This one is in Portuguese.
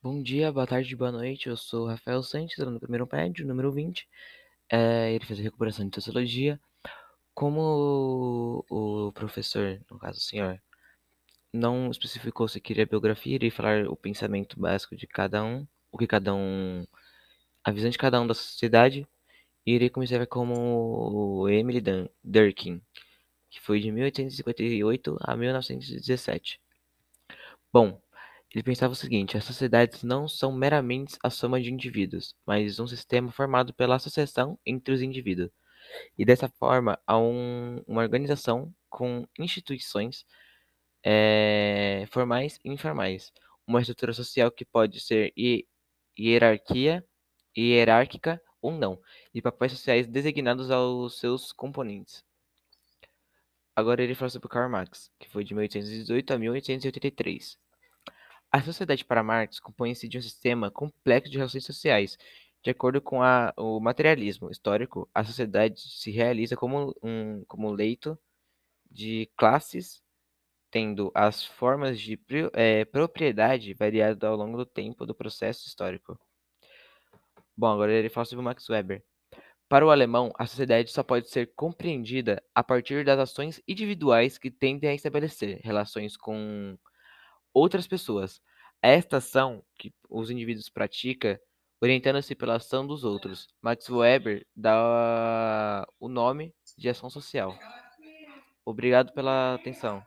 Bom dia, boa tarde, boa noite. Eu sou Rafael Santos, do primeiro médio, número 20. É, ele fez a recuperação de sociologia. Como o, professor, no caso o senhor, não especificou se queria biografia, irei falar o pensamento básico de cada um, o que cada um. a visão de cada um da sociedade. E irei começar como o Emily Durkheim, que foi de 1858 a 1917. Bom, ele pensava o seguinte: as sociedades não são meramente a soma de indivíduos, mas um sistema formado pela associação entre os indivíduos. E dessa forma, há um- uma organização com instituições eh, formais e informais, uma estrutura social que pode ser hi- hierarquia, hierárquica ou não, e papéis sociais designados aos seus componentes. Agora ele fala sobre Karl Marx, que foi de 1818 a 1883. A sociedade para Marx compõe-se de um sistema complexo de relações sociais. De acordo com a- o materialismo histórico, a sociedade se realiza como um como leito de classes, tendo as formas de eh, propriedade variado ao longo do tempo do processo histórico. Bom, agora ele fala sobre Max Weber. Para o alemão, a sociedade só pode ser compreendida a partir das ações individuais que tendem a estabelecer relações com outras pessoas. Esta ação que os indivíduos praticam, orientando-se pela ação dos outros. Max Weber dá o nome de ação social. Obrigado pela atenção.